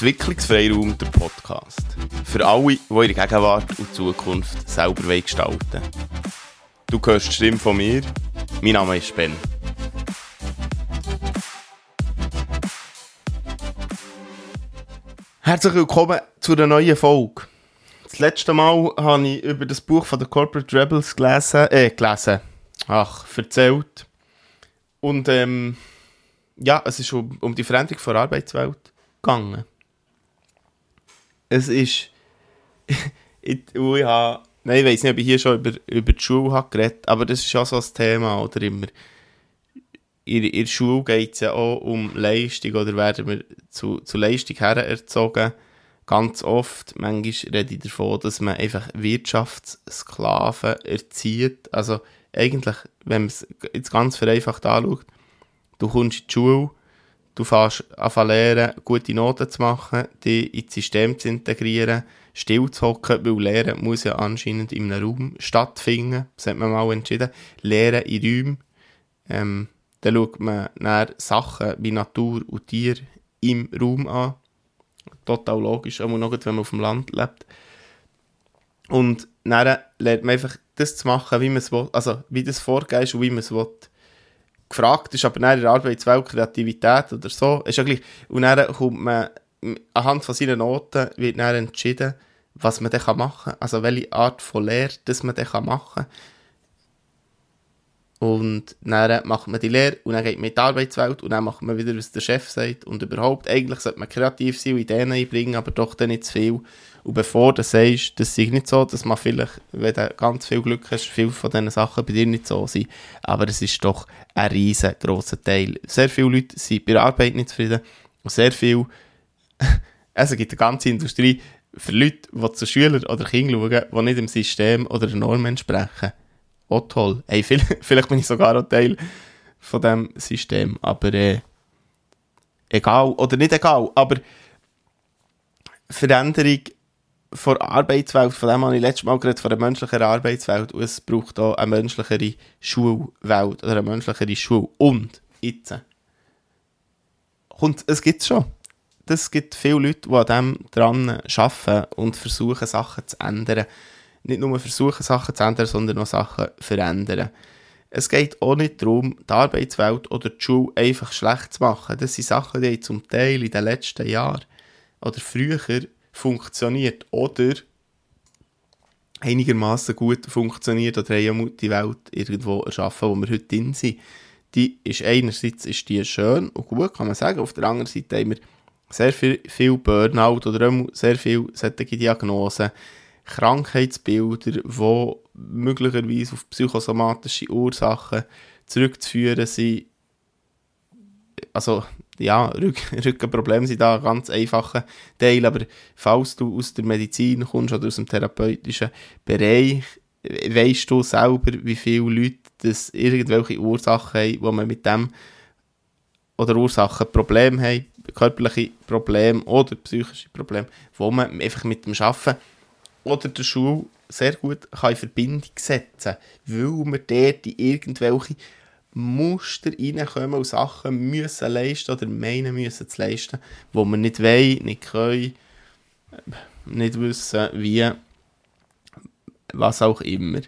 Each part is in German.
Entwicklungsfreiraum, der Podcast. Für alle, die ihre Gegenwart und Zukunft selber gestalten. Du hörst die Stimme von mir. Mein Name ist Ben. Herzlich willkommen zu einer neuen Folge. Das letzte Mal habe ich über das Buch von der Corporate Rebels gelesen, äh, gelesen, ach, erzählt. Und ähm, ja, es ist um, um die Veränderung der Arbeitswelt gegangen. Es ist, ich, ich habe, nein, ich weiß nicht, ob ich hier schon über, über die Schule habe geredet, aber das ist schon so ein Thema, oder immer, in, in der Schule geht es ja auch um Leistung, oder werden wir zu, zu Leistung hererzogen, ganz oft, manchmal rede ich davon, dass man einfach Wirtschaftssklaven erzieht, also eigentlich, wenn man es jetzt ganz vereinfacht anschaut, du kommst in die Schule, du fährst an lernen, gute Noten zu machen, dich ins System zu integrieren, still zu hocken, weil Lehren muss ja anscheinend in einem Raum stattfinden, das hat man mal entschieden, Lehren in Räumen, ähm, dann schaut man nach Sachen wie Natur und Tier im Raum an, total logisch, auch noch, wenn man auf dem Land lebt. Und dann lernt man einfach das zu machen, wie man es will, also wie das vorgeht und wie man es will. Gefragt ist aber in der Arbeitswelt Kreativität oder so, ist ja gleich. Und dann kommt man, anhand von seinen Noten wird dann entschieden, was man dann machen kann, also welche Art von Lehre das man dann machen kann. Und dann macht man die Lehre und dann geht man in die Arbeitswelt und dann macht man wieder, was der Chef sagt. Und überhaupt, eigentlich sollte man kreativ sein und Ideen einbringen, aber doch dann nicht zu viel. Und bevor du sagst, das ist nicht so, dass man vielleicht, wenn du ganz viel Glück hast, viele von diesen Sachen bei dir nicht so sind. Aber es ist doch ein riesengroßer Teil. Sehr viele Leute sind bei der Arbeit nicht zufrieden. Und sehr viel, also gibt eine ganze Industrie für Leute, die zu Schülern oder Kindern schauen, die nicht dem System oder der Norm entsprechen auch toll. Hey, vielleicht bin ich sogar auch Teil von diesem System, aber äh, egal, oder nicht egal, aber Veränderung von der Arbeitswelt, von dem habe ich letztes Mal geredet, von der menschlichen Arbeitswelt, und es braucht auch eine menschlichere Schulwelt, oder eine menschlichere Schule. Und, jetzt, und es gibt schon. Es gibt viele Leute, die an dem dran arbeiten und versuchen, Sachen zu ändern nicht nur versuchen, Sachen zu ändern, sondern auch Sachen verändern. Es geht auch nicht darum, die Arbeitswelt oder die Schule einfach schlecht zu machen. Das sind Sachen, die zum Teil in den letzten Jahren oder früher funktioniert oder einigermaßen gut funktioniert oder haben die Welt irgendwo erschaffen, wo wir heute drin sind. Die ist einerseits ist die schön und gut, kann man sagen. Auf der anderen Seite haben wir sehr viel, viel Burnout oder sehr viele solche Diagnosen Krankheitsbilder, die möglicherweise auf psychosomatische Ursachen zurückzuführen sind. Also, ja, Rück Rückenprobleme sind da ganz einfacher Teil, aber falls du aus der Medizin kommst oder aus dem therapeutischen Bereich, weißt du selber, wie viele Leute das irgendwelche Ursachen haben, wo man mit dem oder Ursachen Probleme haben, körperliche Probleme oder psychische Probleme, wo man einfach mit dem Arbeiten oder der Schule sehr gut kann in Verbindung setzen weil wir dort in irgendwelche Muster reinkommen und Sachen müssen leisten oder meinen müssen zu leisten, wo wir nicht wollen, nicht können, nicht wissen, wie, was auch immer.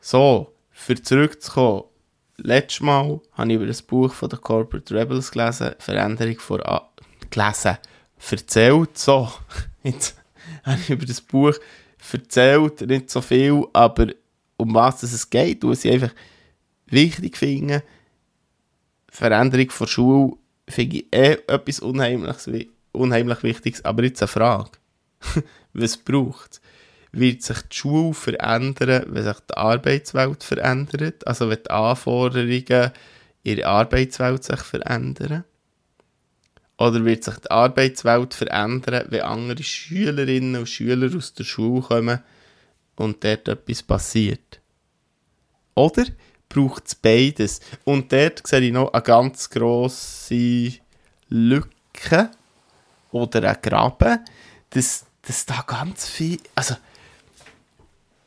So, für zurückzukommen, letztes Mal habe ich über das Buch von der Corporate Rebels gelesen, Veränderung vor A gelesen, erzählt, so, jetzt habe ich über das Buch erzählt, nicht so viel, aber um was es geht, was ich einfach wichtig finde, Veränderung von Schule finde ich eh etwas Unheimliches, unheimlich Wichtiges, aber jetzt eine Frage. was braucht es? Wird sich die Schule verändern, wenn sich die Arbeitswelt verändert? Also wenn die Anforderungen in der Arbeitswelt sich verändern? Oder wird sich die Arbeitswelt verändern, wenn andere Schülerinnen und Schüler aus der Schule kommen und dort etwas passiert? Oder braucht es beides? Und dort sehe ich noch eine ganz grosse Lücke oder einen Graben, dass, dass da ganz viel. Also,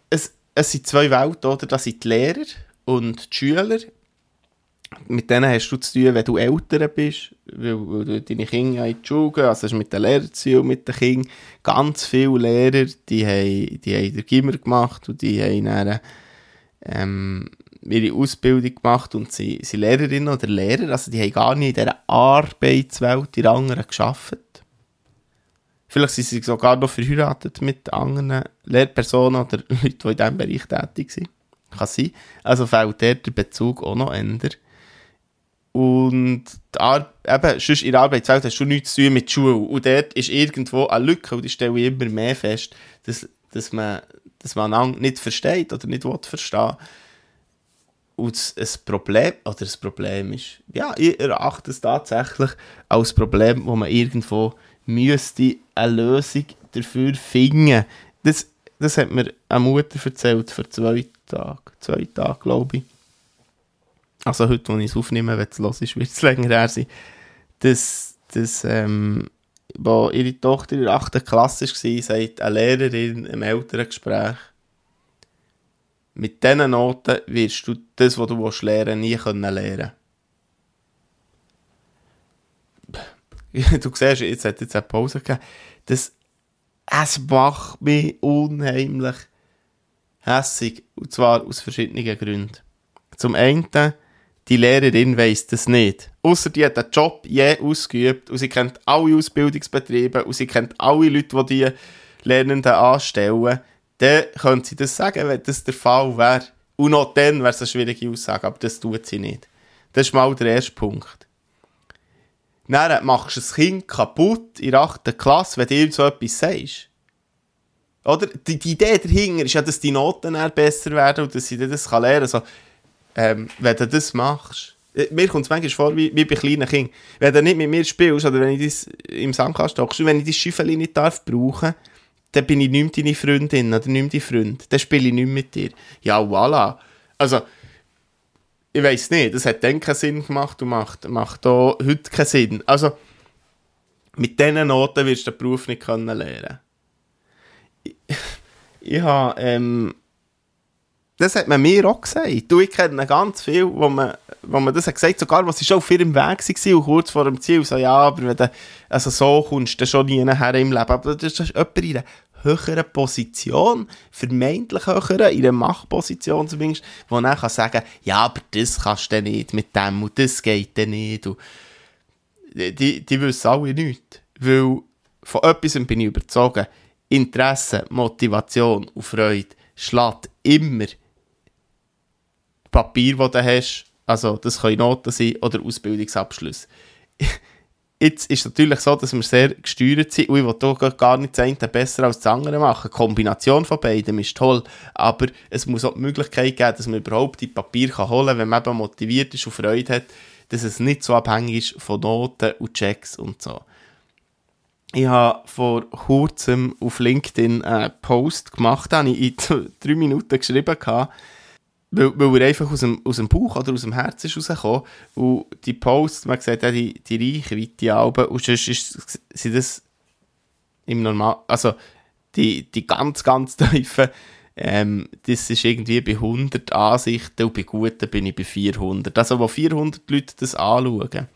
es, es sind zwei Welten, oder? Das sind die Lehrer und die Schüler mit denen hast du zu tun, wenn du älter bist, weil, du deine Kinder in die Schule gehen, also mit den Lehrern zu tun, mit den Kindern. Ganz viele Lehrer, die haben, die haben den Gimmer gemacht und die haben dann, ähm, ihre Ausbildung gemacht und sie sind Lehrerinnen oder Lehrer, also die haben gar nicht in dieser Arbeitswelt in anderen gearbeitet. Vielleicht sind sie sogar noch verheiratet mit anderen Lehrpersonen oder Leuten, die in diesem Bereich tätig sind. Kann sein. Also fällt der Bezug auch noch ändern. Und eben, sonst in der Arbeitswelt hast du nichts zu tun mit Schule. Und dort ist irgendwo eine Lücke, und ich stelle immer mehr fest, dass, dass man, dass man nicht versteht oder nicht verstehen Und ein Problem, oder ein Problem ist, ja, ich erachte es tatsächlich als Problem, wo man irgendwo müsste eine Lösung dafür finden. Das, das hat mir eine Mutter erzählt vor zwei Tagen, zwei Tagen, glaube ich also heute, wo ich es aufnehme, wenn es los ist, wird es länger her sein, dass, dass ähm, wo ihre Tochter in der 8. Klasse war, sagt eine Lehrerin im Elterngespräch, mit diesen Noten wirst du das, was du willst lernen nie können lernen Du siehst, jetzt hat jetzt eine Pause gegeben. Das, es macht mich unheimlich hässig. Und zwar aus verschiedenen Gründen. Zum einen, die Lehrerin weiss das nicht. Außer die hat den Job je ausgeübt und sie kennt alle Ausbildungsbetriebe und sie kennt alle Leute, die die Lernenden anstellen. Dann könnte sie das sagen, wenn das der Fall wäre. Und noch dann wäre es eine schwierige Aussage, aber das tut sie nicht. Das ist mal der erste Punkt. Dann machst du das Kind kaputt in der 8. Klasse, wenn du ihm so etwas sagst. Oder? Die, die Idee dahinter ist ja, dass die Noten besser werden und dass sie das lernen kann. Also, ähm, wenn du das machst, äh, mir kommt es manchmal vor wie, wie bei kleinen Kindern. Wenn du nicht mit mir spielst oder wenn ich das im Sandkasten hockst, wenn ich das Schiffeli nicht darf brauchen, dann bin ich nicht mehr deine Freundin oder nicht mehr dein Freund. Dann spiele ich nicht mehr mit dir. Ja, voilà. Also, ich weiß nicht, das hat dann keinen Sinn gemacht und macht, macht auch heute keinen Sinn. Also, mit diesen Noten wirst du den Beruf nicht können lernen. Ich, ich habe ähm, das hat man mir auch gesagt. Du, ich kenne ganz viel, wo man, wo man das hat gesagt sogar was schon auf ihrem Weg war und kurz vor dem Ziel so, ja, aber wenn du also so kommst, dann schon nie nachher im Leben. Aber das ist jemand in einer höheren Position, vermeintlich höheren, in einer Machtposition zumindest, wo dann kann sagen, ja, aber das kannst du nicht mit dem und das geht dann nicht. Und die, die wissen alle nichts. Weil von etwas bin ich überzogen. Interesse, Motivation und Freude schlägt immer Papier, das du hast. Also, das können Noten sein oder Ausbildungsabschluss. Jetzt ist es natürlich so, dass wir sehr gesteuert sind ich will hier gar nicht das eine besser als das andere machen. Die Kombination von beiden ist toll, aber es muss auch die Möglichkeit geben, dass man überhaupt die Papier holen kann, wenn man eben motiviert ist und Freude hat, dass es nicht so abhängig ist von Noten und Checks und so. Ich habe vor kurzem auf LinkedIn einen Post gemacht, den ich in drei Minuten geschrieben habe, weil, weil er einfach aus dem, aus dem Bauch oder aus dem Herz ist rausgekommen. Und die Posts, man sieht ja die, die Reichweite Alben, und sonst ist, sind das im Normal, also die, die ganz, ganz tiefen, ähm, das ist irgendwie bei 100 Ansichten und bei guten bin ich bei 400. Also wo 400 Leute das anschauen.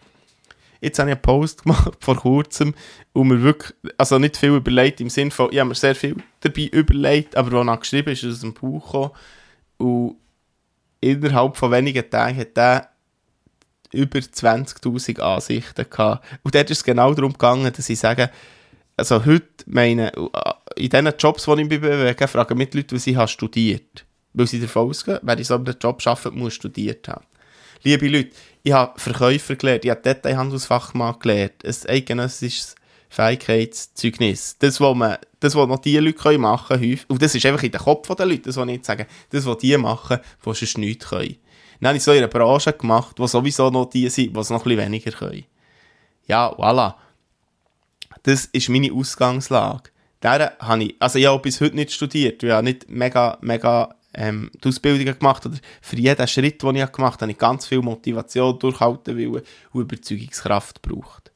Jetzt habe ich einen Post gemacht vor kurzem und mir wirklich, also nicht viel überlegt im Sinne von, ich habe mir sehr viel dabei überlegt, aber was geschrieben ist, ist aus dem Buch gekommen und innerhalb von wenigen Tagen hat er über 20.000 Ansichten gehabt. Und dort ist es genau darum gegangen, dass ich sage, also heute meine, in diesen Jobs, die ich mich bewege, fragen mich die Leute, was ich studiert. Weil sie davon ausgehen, wer in so einem Job arbeitet, muss studiert haben. Liebe Leute, ich habe Verkäufer gelernt, ich habe Detailhandelsfachmann gelernt, ein eidgenössisches Fähigkeitszeugnis. Das, was man, das, was noch die Leute machen können, und das ist einfach in den Kopf der Leute, das, was ich nicht sagen, das, was die machen, die sonst nichts können. Dann habe ich so in einer Branche gemacht, wo sowieso noch die sind, die es noch ein bisschen weniger können. Ja, voilà. Das ist meine Ausgangslage. Der habe ich, also ich habe bis heute nicht studiert, ich habe nicht mega, mega ähm, die Ausbildungen gemacht, oder für jeden Schritt, den ich gemacht habe, habe ich ganz viel Motivation, durchhalten wollen und Überzeugungskraft gebraucht.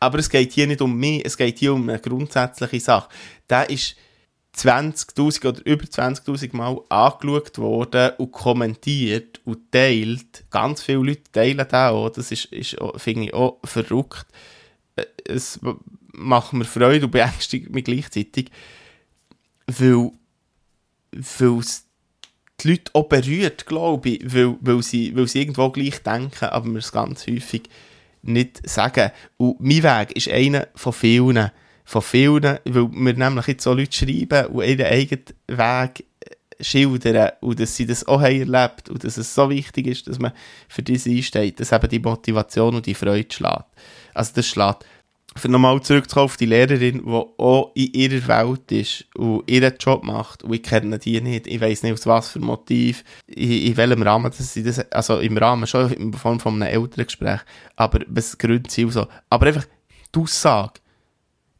Aber es geht hier nicht um mich, es geht hier um eine grundsätzliche Sache. Der ist, 20.000 oder über 20.000 Mal angeschaut worden und kommentiert und teilt. Ganz viele Leute teilen das auch. Das ist, ist finde ich, auch verrückt. Äh, es macht mir Freude und beängstigt mich gleichzeitig, weil, weil es die Leute auch berührt, glaube ich, weil, weil, sie, weil sie irgendwo gleich denken, aber wir es ganz häufig nicht sagen. Und mein Weg ist einer von vielen von vielen, weil wir nämlich jetzt so Leute schreiben und ihren eigenen Weg schildern und dass sie das auch haben erlebt und dass es so wichtig ist, dass man für das einsteht, dass eben die Motivation und die Freude schlägt. Also das schlägt. Nochmal zurückzukommen auf die Lehrerin, die auch in ihrer Welt ist und ihren Job macht und ich kenne die nicht, ich weiß nicht aus was für Motiv, in, in welchem Rahmen dass sie das, also im Rahmen schon in Form von einem älteren Gespräch, aber was Gründe sind so. Aber einfach die Aussage,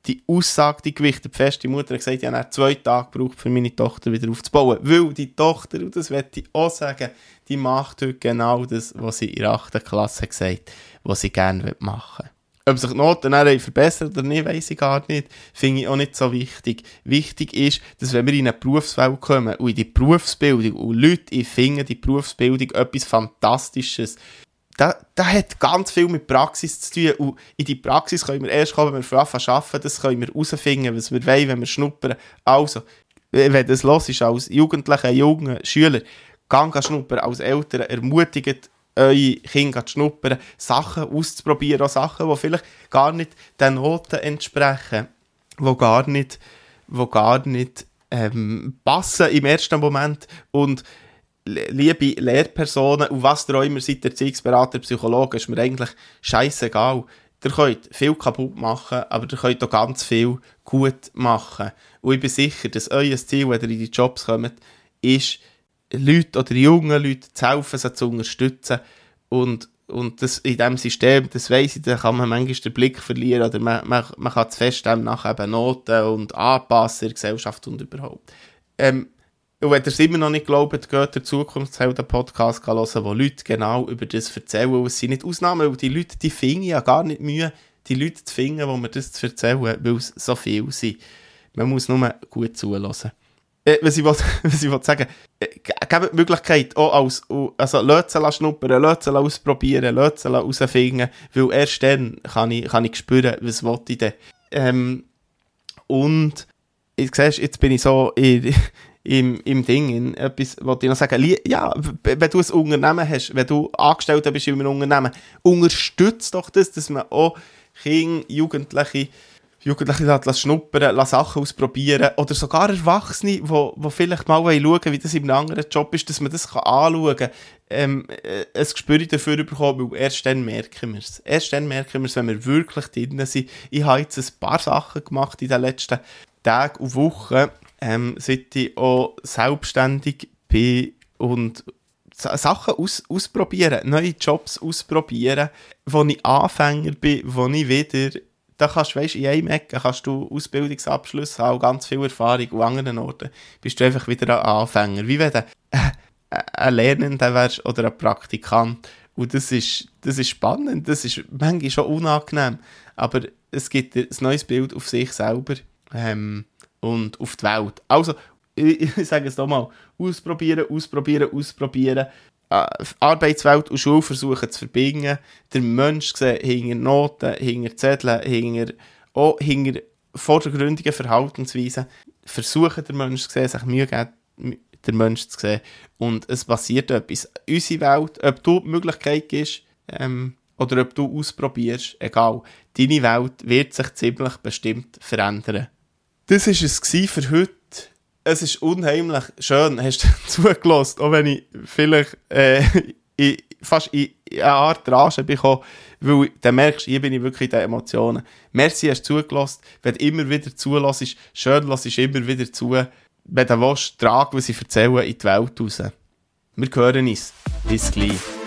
die Aussage, die gewichtet fest. Die Mutter hat gesagt, ich habe zwei Tage gebraucht, für meine Tochter wieder aufzubauen. Weil die Tochter, und das möchte ich auch sagen, die macht heute genau das, was sie in der 8. Klasse gesagt hat, was sie gerne machen will. Ob sich die Noten dann verbessert oder nicht, weiß ich gar nicht. Finde ich auch nicht so wichtig. Wichtig ist, dass wenn wir in eine Berufswelt kommen und in die Berufsbildung und Leute finden die Berufsbildung etwas Fantastisches, da, da hat ganz viel mit Praxis zu tun. Und in die Praxis können wir erst kommen, wenn wir anfangen zu arbeiten. Das können wir herausfinden, was wir wollen, wenn wir schnuppern. Also, wenn das los ist, als Jugendlicher, junger Schüler, gang schnuppern, als Eltern, ermutigt eure Kinder zu schnuppern, Sachen auszuprobieren, auch Sachen, die vielleicht gar nicht den Noten entsprechen, die gar nicht, wo gar nicht ähm, passen im ersten Moment und liebe Lehrpersonen und was ihr auch immer seid, Erziehungsberater, Psychologe, ist mir eigentlich scheißegal. Ihr könnt viel kaputt machen, aber ihr könnt auch ganz viel gut machen. Und ich bin sicher, dass euer Ziel, wenn ihr in die Jobs kommt, ist, Leute oder junge Leute zu helfen, sie zu unterstützen. Und, und das, in diesem System, das weiss ich, da kann man manchmal den Blick verlieren oder man, man, man kann zu fest nachher eben Noten und anpassen in der Gesellschaft und überhaupt. Ähm, und wenn ihr es immer noch nicht glaubt, geht der Zukunftshelden-Podcast hören, wo Leute genau über das erzählen. Es sind nicht Ausnahmen, weil die Leute, die finden ja gar nicht Mühe, die Leute zu finden, wo mir das zu erzählen, weil es so viel sind. Man muss nur gut zulassen. Äh, was, ich will, was will sagen, äh, gebt die Möglichkeit, auch als, also Lötze schnuppern, Lötze ausprobieren, Lötze herausfinden, weil erst dann kann ich, kann ich spüren, was ich denn. Ähm, und, ich siehst, jetzt bin ich so in, im, im Ding. In etwas wollte ich noch sagen. Ja, wenn du ein Unternehmen hast, wenn du Angestellter bist in einem Unternehmen, unterstützt doch das, dass man auch Kinder, Jugendliche, Jugendliche lässt schnuppern, lässt Sachen ausprobieren oder sogar Erwachsene, die wo, wo vielleicht mal schauen wie das in einem anderen Job ist, dass man das kann anschauen kann, ähm, äh, ein Gespür dafür bekommen, weil erst dann merken wir es. Erst dann merken wir es, wenn wir wirklich drin sind. Ich habe jetzt ein paar Sachen gemacht in den letzten Tagen und Wochen, ähm, seit ich auch selbstständig bin und Sachen aus, ausprobieren, neue Jobs ausprobieren, wo ich Anfänger bin, wo ich wieder, da kannst du, in einem Ecke kannst du Ausbildungsabschluss haben, ganz viel Erfahrung, und an anderen Orten bist du einfach wieder ein Anfänger. Wie wenn du ein Lernender wärst oder ein Praktikant. Und das ist, das ist spannend, das ist manchmal schon unangenehm, aber es gibt ein neues Bild auf sich selber. Ähm, und auf die Welt. Also, ich, ich sage es nochmal, ausprobieren, ausprobieren, ausprobieren. Äh, Arbeitswelt und Schule versuchen zu verbinden. Der Mensch sehen hinter Noten, hinter Zetteln, hinter, auch hinter vordergründigen Verhaltensweisen. Versuchen der Mensch zu sehen, sich Mühe geben, der Mensch zu sehen. Und es passiert etwas. Unsere Welt, ob du die Möglichkeit gibst, ähm, oder ob du ausprobierst, egal. Deine Welt wird sich ziemlich bestimmt verändern. Das war es für heute. Es ist unheimlich schön, hast du zugelassen, auch wenn ich vielleicht äh, in, fast in eine Art Rage bekomme, weil dann merkst hier bin ich wirklich in den Emotionen. Merci, hast du zugelassen. Wenn du immer wieder zulässt, schön ich immer wieder zu. Wenn du willst, trag, was ich erzähle, in die Welt raus. Wir hören uns. Bis gleich.